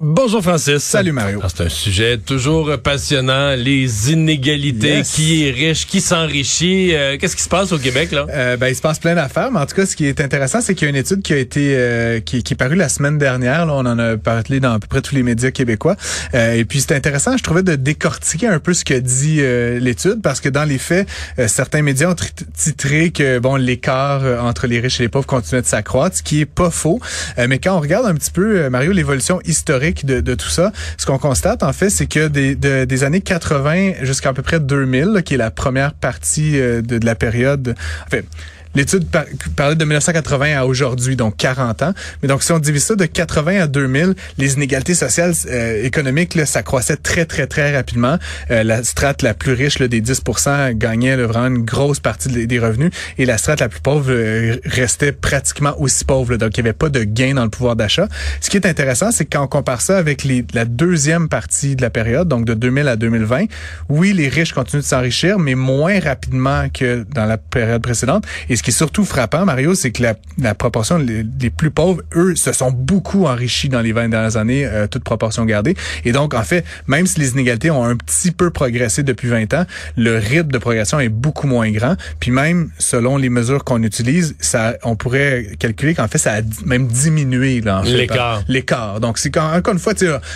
Bonjour Francis. Salut Mario. C'est un sujet toujours passionnant, les inégalités, Yes. qui est riche, qui s'enrichit. Euh, Qu'est-ce qui se passe au Québec là? Euh, ben, il se passe plein d'affaires, mais en tout cas, ce qui est intéressant, c'est qu'il y a une étude qui a été euh, qui, qui est parue la semaine dernière. Là, on en a parlé dans à peu près tous les médias québécois. Euh, et puis, c'est intéressant, je trouvais, de décortiquer un peu ce que dit euh, l'étude, parce que dans les faits, euh, certains médias ont titré que bon, l'écart entre les riches et les pauvres continuait de s'accroître, ce qui est pas faux. Euh, mais quand on regarde un petit peu, Mario, l'évolution historique de, de tout ça, ce qu'on constate en fait, c'est que des, de- des années 80 jusqu'à à peu près 2000, là, qui est la première partie euh, de, de la période, en fait, L'étude par- parlait de 1980 à aujourd'hui, donc 40 ans. Mais donc, si on divise ça de 80 à 2000, les inégalités sociales euh, économiques, là, ça croissait très, très, très rapidement. Euh, la strate la plus riche là, des 10% gagnait là, vraiment une grosse partie des, revenus. Et la strate la plus pauvre euh, restait pratiquement aussi pauvre. là. donc, il n'y avait pas de gain dans le pouvoir d'achat. Ce qui est intéressant, c'est quand on compare ça avec les, la deuxième partie de la période, donc de 2000 à 2020, oui, les riches continuent de s'enrichir, mais moins rapidement que dans la période précédente. Qui est surtout frappant, Mario, c'est que la, la proportion les plus pauvres, eux, se sont beaucoup enrichis dans les 20 dernières années, euh, toute proportion gardée. Et donc, en fait, même si les inégalités ont un petit peu progressé depuis 20 ans, le rythme de progression est beaucoup moins grand. Puis même, selon les mesures qu'on utilise, ça, on pourrait calculer qu'en fait, ça a même diminué là, en fait, L'écart. l'écart. Donc, c'est quand, encore une fois,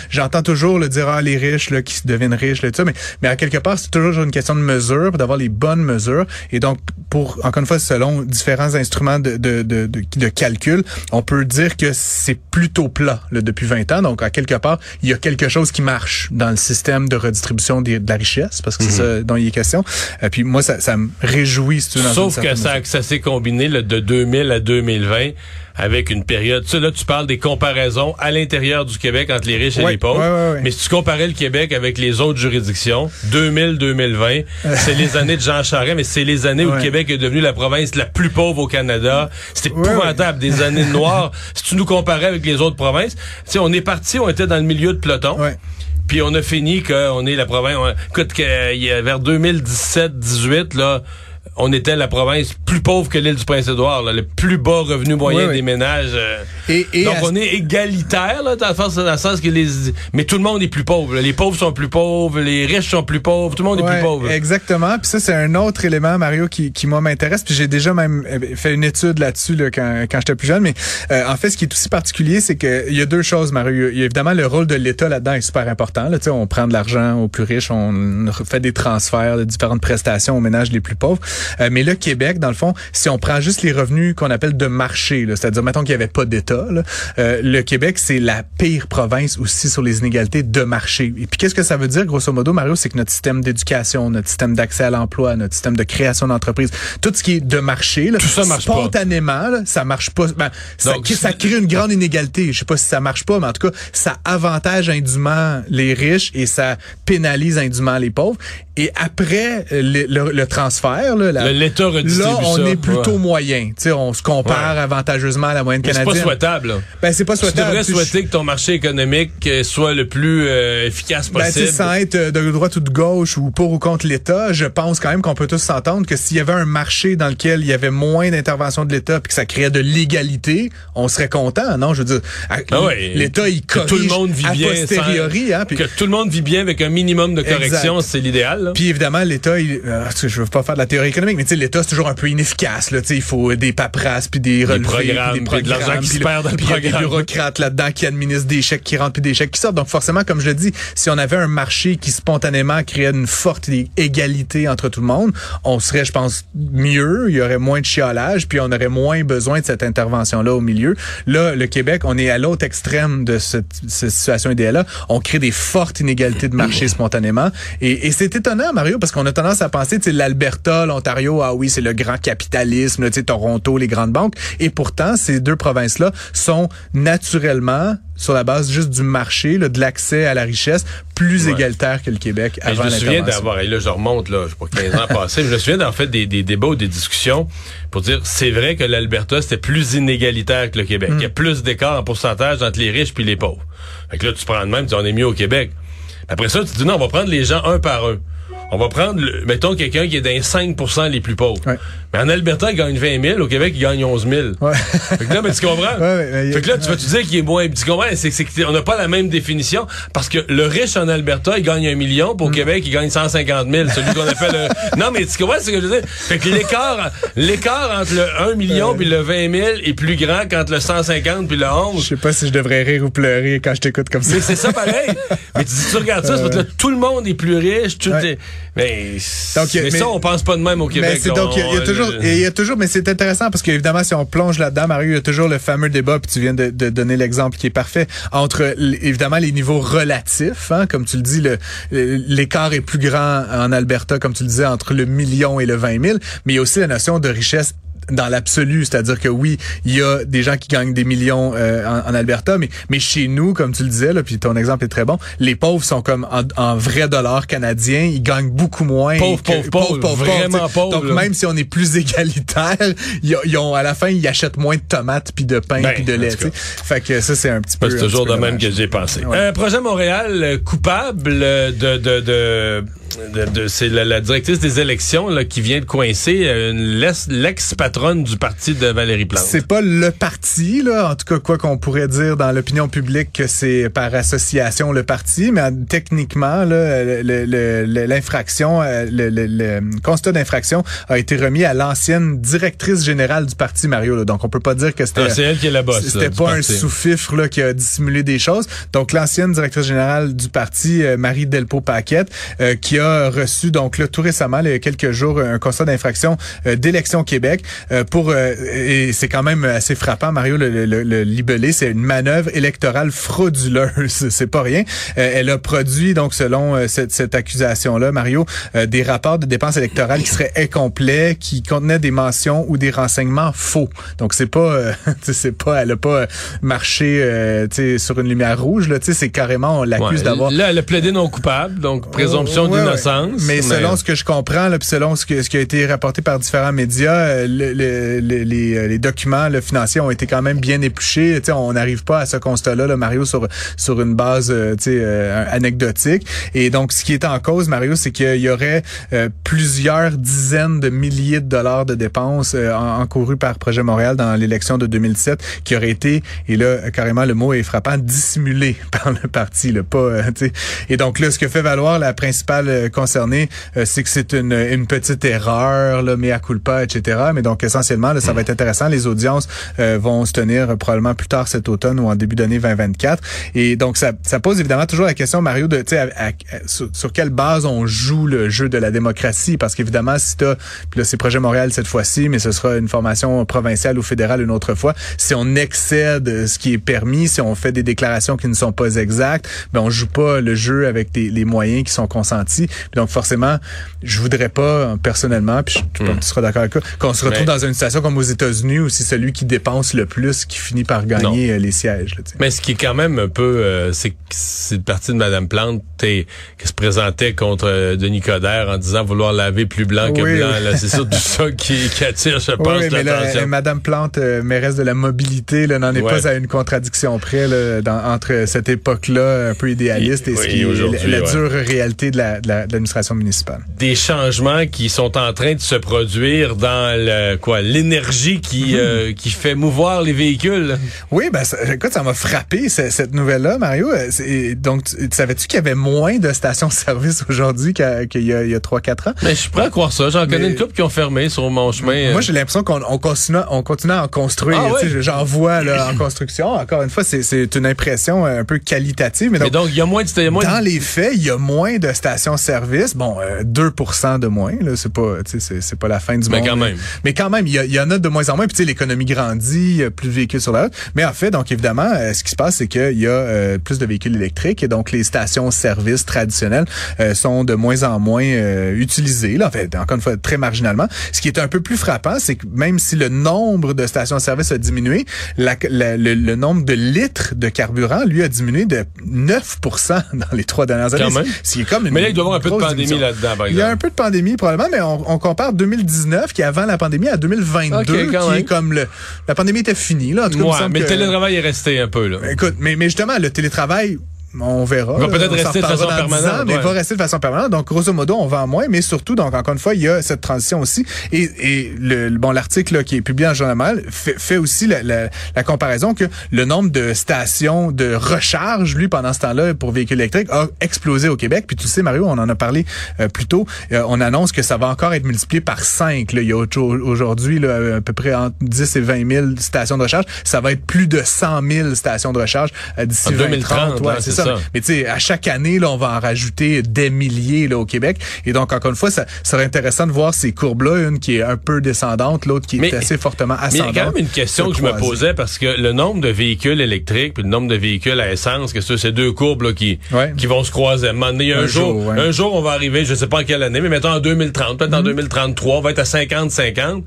j'entends toujours le dire, ah, les riches, là, qui deviennent riches, là, mais, mais à quelque part, c'est toujours une question de mesure, d'avoir les bonnes mesures. Et donc, pour, encore une fois, selon différents instruments de, de, de, de, calcul, on peut dire que c'est plutôt plat, là, depuis 20 ans. Donc, à quelque part, il y a quelque chose qui marche dans le système de redistribution des- de la richesse, parce que c'est ça dont il est question. Euh, puis moi, ça, ça me réjouit, si tu veux, Sauf que ça, ça s'est combiné là, de 2000 à 2020 avec une période. Tu sais, là, tu parles des comparaisons à l'intérieur du Québec entre les riches et les pauvres. ouais, ouais, ouais. Mais si tu comparais le Québec avec les autres juridictions, 2000-2020, c'est les années de Jean Charest, mais c'est les années où le. Québec est devenu la province la plus pauvre au Canada. C'était Ouais, épouvantable, des années noires. si tu nous comparais avec les autres provinces, tu sais, on est parti, on était dans le milieu de peloton. Ouais. Puis on a fini qu'on est la province. on- écoute, que, a vers 2017-18, là, on était la province plus pauvre que l'île du Prince-Édouard, le plus bas revenu moyen Oui, oui. des ménages. euh. Et- et Donc on est égalitaire, là, dans le sens, que les. Mais tout le monde est plus pauvre. là. Les pauvres sont plus pauvres, les riches sont plus pauvres, tout le monde est plus pauvre. Exactement. Puis ça, c'est un autre élément, Mario, qui, qui moi m'intéresse. Puis j'ai déjà même euh, fait une étude là-dessus là, quand, quand j'étais plus jeune. Mais euh, en fait, ce qui est aussi particulier, c'est que il y a deux choses, Mario. Il y a évidemment le rôle de l'État là-dedans est super important. Là, on prend de l'argent aux plus riches, on fait des transferts de différentes prestations aux ménages les plus pauvres. Euh, mais le Québec, dans le fond, si on prend juste les revenus qu'on appelle de marché, c'est-à-dire mettons qu'il n'y avait pas d'État, euh, le Québec, c'est la pire province aussi sur les inégalités de marché. Et puis qu'est-ce que ça veut dire, grosso modo, Mario, c'est que notre système d'éducation, notre système d'accès à l'emploi, notre système de création d'entreprise, tout ce qui est de marché, là, Tout ça marche pas. spontanément, là, ça marche pas. Ben, ça, Donc, ça crée une grande inégalité. Je sais pas si ça marche pas, mais en tout cas, ça avantage indûment les riches et ça pénalise indûment les pauvres. Et après le, le- le transfert, là, la- L'État redistribue là, on ça. est plutôt Ouais. moyen. Tu sais, on se compare Ouais. avantageusement à la moyenne Mais c'est canadienne. pas souhaitable. là. Ben, c'est pas Tu souhaitable. devrais Tu sais, souhaiter que ton marché économique euh, soit le plus euh, efficace Ben, possible. sans être euh, de droite ou de gauche ou pour ou contre l'État, je pense quand même qu'on peut tous s'entendre que s'il y avait un marché dans lequel il y avait moins d'intervention de l'État puis que ça créait de l'égalité, on serait content, non? Je veux dire, Ah ouais, l'État, il corrige tout le monde vit a bien posteriori, sans- hein, puis- que tout le monde vit bien avec un minimum de correction, c'est l'idéal. Puis évidemment, l'État, il, je veux pas faire de la théorie économique, mais tu sais, l'État, c'est toujours un peu inefficace. Là, il faut des paperasses, puis des relevés, programmes, des puis de l'argent qui se puis perd dans le puis il y a des bureaucrates là-dedans qui administrent des chèques qui rentrent, puis des chèques qui sortent. Donc forcément, comme je le dis, si on avait un marché qui spontanément créait une forte égalité entre tout le monde, on serait, je pense, mieux, il y aurait moins de chiolage, puis on aurait moins besoin de cette intervention-là au milieu. Là, le Québec, on est à l'autre extrême de cette, cette situation idéale-là. On crée des fortes inégalités de marché spontanément. Et, et c'est étonnant, Mario, parce qu'on a tendance à penser, tu sais, l'Alberta, l'Ontario, Ontario, ah oui, c'est le grand capitalisme, tu sais, Toronto, les grandes banques. Et pourtant, ces deux provinces-là sont naturellement sur la base juste du marché, là, de l'accès à la richesse, plus égalitaire que le Québec avant Je me souviens d'avoir, et là je remonte, là, je sais pas, 15 ans passés, je me souviens d'avoir fait des, des, débats ou des discussions pour dire c'est vrai que l'Alberta, c'était plus inégalitaire que le Québec. Mm. Il y a plus d'écart en pourcentage entre les riches puis les pauvres. Fait que là, tu prends de même, tu on est mieux au Québec. Après ça, tu dis non, on va prendre les gens un par un. On va prendre, mettons, quelqu'un qui est dans les 5% les plus pauvres. Mais en Alberta, il gagne 20 000. Au Québec, il gagne 11 000. Ouais. Fait que là, mais tu comprends? Ouais, fait que là, tu vas te dire qu'il est moins... Tu comprends? C'est, qu'on n'a pas la même définition. Parce que le riche en Alberta, il gagne un million. Pour au mm. Québec, il gagne 150 000. Celui qu'on appelle le... Non, mais tu comprends ce que je veux dire? Fait que l'écart, l'écart entre le 1 million puis le 20 000 est plus grand qu'entre le 150 puis le 11. Je sais pas si je devrais rire ou pleurer quand je t'écoute comme ça. Mais c'est ça pareil. mais tu, tu regardes ça, parce que là, tout le monde est plus riche. Tout est... Mais, donc, mais, ça, on pense pas de même au Québec. Mais donc, il y, a toujours, il y a toujours, mais c'est intéressant parce qu'évidemment, si on plonge là-dedans, Mario, il y a toujours le fameux débat, puis tu viens de, de donner l'exemple qui est parfait, entre évidemment les niveaux relatifs, hein, comme tu le dis, l'écart est plus grand en Alberta, comme tu le disais, entre le million et le 20 000, mais il y a aussi la notion de richesse dans l'absolu, c'est-à-dire que oui, il y a des gens qui gagnent des millions euh, en, Alberta, mais mais chez nous, comme tu le disais, là, puis ton exemple est très bon, les pauvres sont comme en, en vrai dollars canadiens, ils gagnent beaucoup moins. Pauvres, pauvres, pauvres, pauvre, vraiment pauvres. Donc même si on est plus égalitaire, ils, ont à la fin ils achètent moins de tomates puis de pain ben, puis de lait. Fait que ça c'est un petit peu. C'est toujours de même que j'ai pensé. Un projet Montréal euh, coupable de de, de c'est la, directrice des élections là, qui vient de coincer euh, l'ex-patronne du parti de Valérie Plante. C'est pas le parti, là, en tout cas quoi qu'on pourrait dire dans l'opinion publique que c'est par association le parti, mais techniquement, l'infraction, euh, le, le, le, constat d'infraction a été remis à l'ancienne directrice générale du parti, Mario. Donc on peut pas dire que c'était... Ah, c'est elle qui est la boss. C'était pas un sous-fifre qui a dissimulé des choses. Donc l'ancienne directrice générale du parti, euh, Marie Delpo-Paquette, qui a reçu donc là tout récemment, il y a quelques jours, un constat d'infraction euh, d'élection Québec euh, pour euh, et c'est quand même assez frappant, Mario le, le, libellé, c'est une manœuvre électorale frauduleuse, c'est pas rien. elle a produit donc selon cette, cette accusation-là, Mario, des rapports de dépenses électorales qui seraient incomplets, qui contenaient des mentions ou des renseignements faux. Donc c'est pas, c'est pas, elle a pas marché sur une lumière rouge là, c'est carrément on l'accuse d'avoir. Là, elle a plaidé non coupable, donc présomption Mais, selon ce que je comprends, là, puis selon ce, que, ce qui a été rapporté par différents médias, euh, le, les, euh, les, documents le financiers ont été quand même bien épluchés. sais, on n'arrive pas à ce constat-là, là, Mario, sur, sur une base euh, euh, anecdotique. Et donc, ce qui est en cause, Mario, c'est qu'il y aurait plusieurs dizaines de milliers de dollars de dépenses encourues par Projet Montréal dans l'élection de 2017 qui auraient été, et là, carrément, le mot est frappant, dissimulés par le parti. Là, pas, et donc là, ce que fait valoir la principale concerné, euh, c'est que c'est une, une, petite erreur, là, à culpa, etc. Mais donc essentiellement, là, ça va être intéressant. Les audiences euh, vont se tenir euh, probablement plus tard cet automne ou en début d'année 2024. Et donc ça, ça pose évidemment toujours la question, Mario, de sur, sur, quelle base on joue le jeu de la démocratie, parce qu'évidemment, si t'as, puis là c'est Projet Montréal cette fois-ci, mais ce sera une formation provinciale ou fédérale une autre fois. Si on excède ce qui est permis, si on fait des déclarations qui ne sont pas exactes, ben on joue pas le jeu avec les moyens qui sont consentis donc forcément, je voudrais pas personnellement, puis je, hmm. tu seras d'accord avec ça, qu'on se retrouve dans une situation comme aux États-Unis où c'est celui qui dépense le plus qui finit par gagner euh, les sièges. Mais ce qui est quand même un peu, euh, c'est c'est le parti de Mme Plante qui se présentait contre euh, Denis Coderre en disant vouloir laver plus blanc que blanc. C'est surtout ça qui, attire, je pense, oui, mais Mme Plante, mairesse de la mobilité, n'en est pas à une contradiction près entre cette époque-là un peu idéaliste et, ce qui est la, dure réalité de la, de la l'administration municipale. Des changements qui sont en train de se produire dans le, quoi l'énergie qui mhm. euh, qui fait mouvoir les véhicules. Oui, ben ça, écoute, ça m'a frappé cette nouvelle-là, Mario. Euh, donc, savais-tu qu'il y avait moins de stations-service aujourd'hui qu'il y a, il 3-4 ans? Mais je suis prêt à croire ça. J'en connais une couple qui ont fermé sur mon chemin. Moi, j'ai l'impression qu'on on continue, on continue à en construire. Ah, J'en vois là, en construction. Encore une fois, c'est une impression un peu qualitative. Mais donc, il y a moins de, Dans les faits, il y a moins de stations-service bon, 2 de moins, là, c'est pas, c'est pas la fin du mais monde. Quand même. Mais quand même, il y, en a de moins en moins. Puis tu sais, l'économie grandit, plus de véhicules sur la route. Mais en fait, donc évidemment, ce qui se passe, c'est qu'il y a plus de véhicules électriques et donc les stations-service traditionnelles sont de moins en moins utilisées. Là, en fait, encore une fois, très marginalement. Ce qui est un peu plus frappant, c'est que même si le nombre de stations-service a diminué, la, le, nombre de litres de carburant, lui, a diminué de 9% dans les trois dernières années. C'est comme mais là, il doit y avoir un peu de pandémie là-dedans, par exemple. Il y a un peu de pandémie, probablement, mais on, compare 2019, qui est avant la pandémie, à 2022, qui est comme le... La pandémie était finie, là. En tout cas, mais le télétravail est resté un peu, là. Écoute, mais, mais justement, le télétravail on verra. Il va peut-être rester de façon permanente. mais il va rester de façon permanente. Donc, grosso modo, on vend moins, mais surtout, donc, encore une fois, il y a cette transition aussi. Et, et le, bon, l'article qui est publié en journal fait, fait aussi la, la, la, comparaison que le nombre de stations de recharge, lui, pendant ce temps-là, pour véhicules électriques, a explosé au Québec. Puis tu sais, Mario, on en a parlé euh, plus tôt. Euh, on annonce que ça va encore être multiplié par 5. Là. Il y a aujourd'hui à peu près entre 10 et 20 000 stations de recharge. Ça va être plus de 100 000 stations de recharge euh, d'ici 2030. Ouais, c'est ça. Mais tu sais, à chaque année, là, on va en rajouter des milliers là, au Québec. Et donc, encore une fois, ça serait intéressant de voir ces courbes-là, une qui est un peu descendante, l'autre qui est assez fortement ascendante. Mais il y a quand même une question que je me posais parce que le nombre de véhicules électriques puis le nombre de véhicules à essence, que c'est ces deux courbes là, qui, qui vont se croiser. Un, un, jour, un jour, on va arriver, je sais pas en quelle année, mais mettons en 2030, peut-être en 2033, mm-hmm. on va être à 50-50.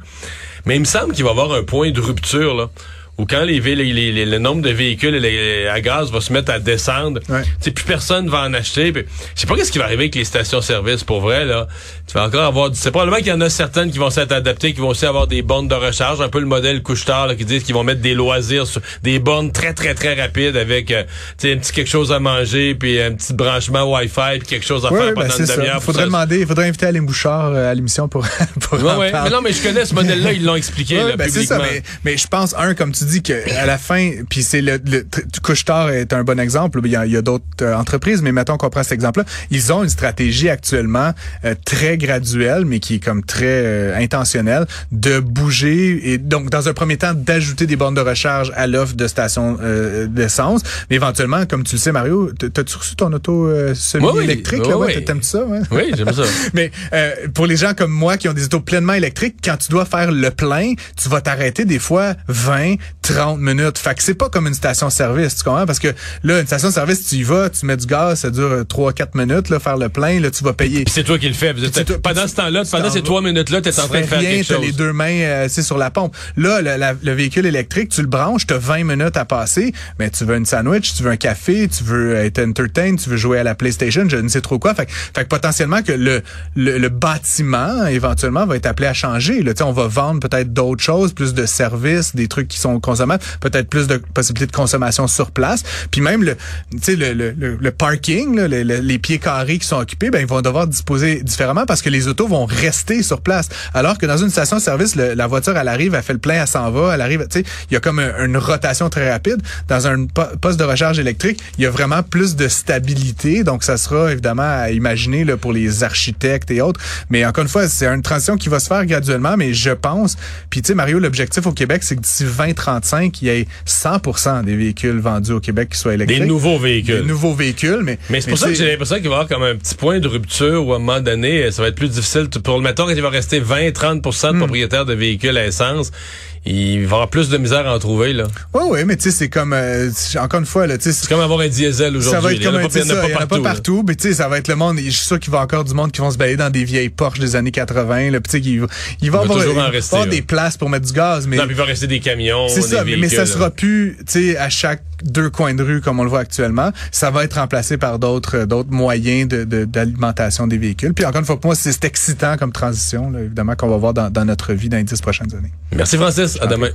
Mais il me semble qu'il va y avoir un point de rupture là ou quand les, les, le nombre de véhicules à gaz va se mettre à descendre, ouais. plus personne va en acheter. Je sais pas qu'est-ce qui va arriver avec les stations-service pour vrai là. Tu vas encore avoir, c'est probablement qu'il y en a certaines qui vont s'être adaptées, qui vont aussi avoir des bornes de recharge, un peu le modèle couche-tard qui disent qu'ils vont mettre des loisirs sur des bornes très très très rapides avec, euh, un petit quelque chose à manger puis un petit branchement Wi-Fi puis quelque chose à faire pendant ben, une demi-heure. Il faudrait demander, il faudrait inviter Alain Bouchard euh, à l'émission pour pour ouais, Mais non, mais je connais ce modèle-là, ils l'ont expliqué là, ben, publiquement. Ça, mais, mais je pense un comme tu dis que à la fin, puis c'est le, le Couche-Tard est un bon exemple. Il y a, d'autres euh, entreprises, mais mettons qu'on prend cet exemple-là. Ils ont une stratégie actuellement euh, très graduelle, mais qui est comme très euh, intentionnelle, de bouger et donc dans un premier temps d'ajouter des bornes de recharge à l'offre de stations d'essence. Mais éventuellement, comme tu le sais, Mario, t'as-tu reçu ton auto semi-électrique? Oui, oui. T'aimes ça? Ouais? Oui, j'aime ça. mais pour les gens comme moi qui ont des autos pleinement électriques, quand tu dois faire le plein, tu vas t'arrêter des fois 20, 30 minutes. Fait que c'est pas comme une station-service, tu comprends? Parce que là, une station-service, tu y vas, tu mets du gaz, ça dure 3-4 minutes, là, faire le plein, là, tu vas payer. c'est toi qui le fais. pendant ce temps-là, pendant ces 3 minutes-là, tu es en train de faire rien, quelque chose. les deux mains euh, sur la pompe. Là, le, véhicule électrique, tu le branches, tu as 20 minutes à passer, mais tu veux une sandwich, tu veux un café, tu veux être entertained, tu veux jouer à la PlayStation, je ne sais trop quoi. Fait, fait que potentiellement que le, le, bâtiment, éventuellement, va être appelé à changer. Là, on va vendre peut-être d'autres choses, plus de services, des trucs qui sont peut-être plus de possibilités de consommation sur place. Puis même le, le, le, le, parking, là, les pieds carrés qui sont occupés, ben ils vont devoir disposer différemment parce que les autos vont rester sur place. Alors que dans une station-service, la voiture, elle arrive, elle fait le plein, elle s'en va, elle arrive, tu sais, il y a comme une rotation très rapide. Dans un poste de recharge électrique, il y a vraiment plus de stabilité. Donc ça sera évidemment à imaginer là, pour les architectes et autres. Mais encore une fois, c'est une transition qui va se faire graduellement, mais je pense, puis tu sais, Mario, l'objectif au Québec, c'est que d'ici 2035, qu'il y ait 100% des véhicules vendus au Québec qui soient électriques. Des nouveaux véhicules. Des nouveaux véhicules, mais... Mais c'est pour ça que j'ai l'impression qu'il va y avoir comme un petit point de rupture où à un moment donné, ça va être plus difficile. Pour le mettons, il va rester 20-30% de hmm. propriétaires de véhicules à essence, il va y avoir plus de misère à en trouver là. Oui, oui, mais tu sais, c'est comme euh, encore une fois là, tu sais, c'est comme avoir un diesel aujourd'hui. Ça va être comme un diesel, il n'y en a pas partout, mais tu sais, ça va être le monde. Je suis sûr qu'il va y avoir encore du monde qui vont se balader dans des vieilles Porsche des années 80. Là, sais, il va, il va, avoir, en rester, des places pour mettre du gaz, mais non, il va rester des camions. C'est ça, mais ça sera plus, tu sais, à chaque deux coins de rue comme on le voit actuellement. Ça va être remplacé par d'autres d'autres moyens de d'alimentation des véhicules. Puis encore une fois, pour moi, c'est excitant comme transition, là, évidemment, qu'on va voir dans, dans notre vie dans les dix prochaines années. Merci Francis. À demain.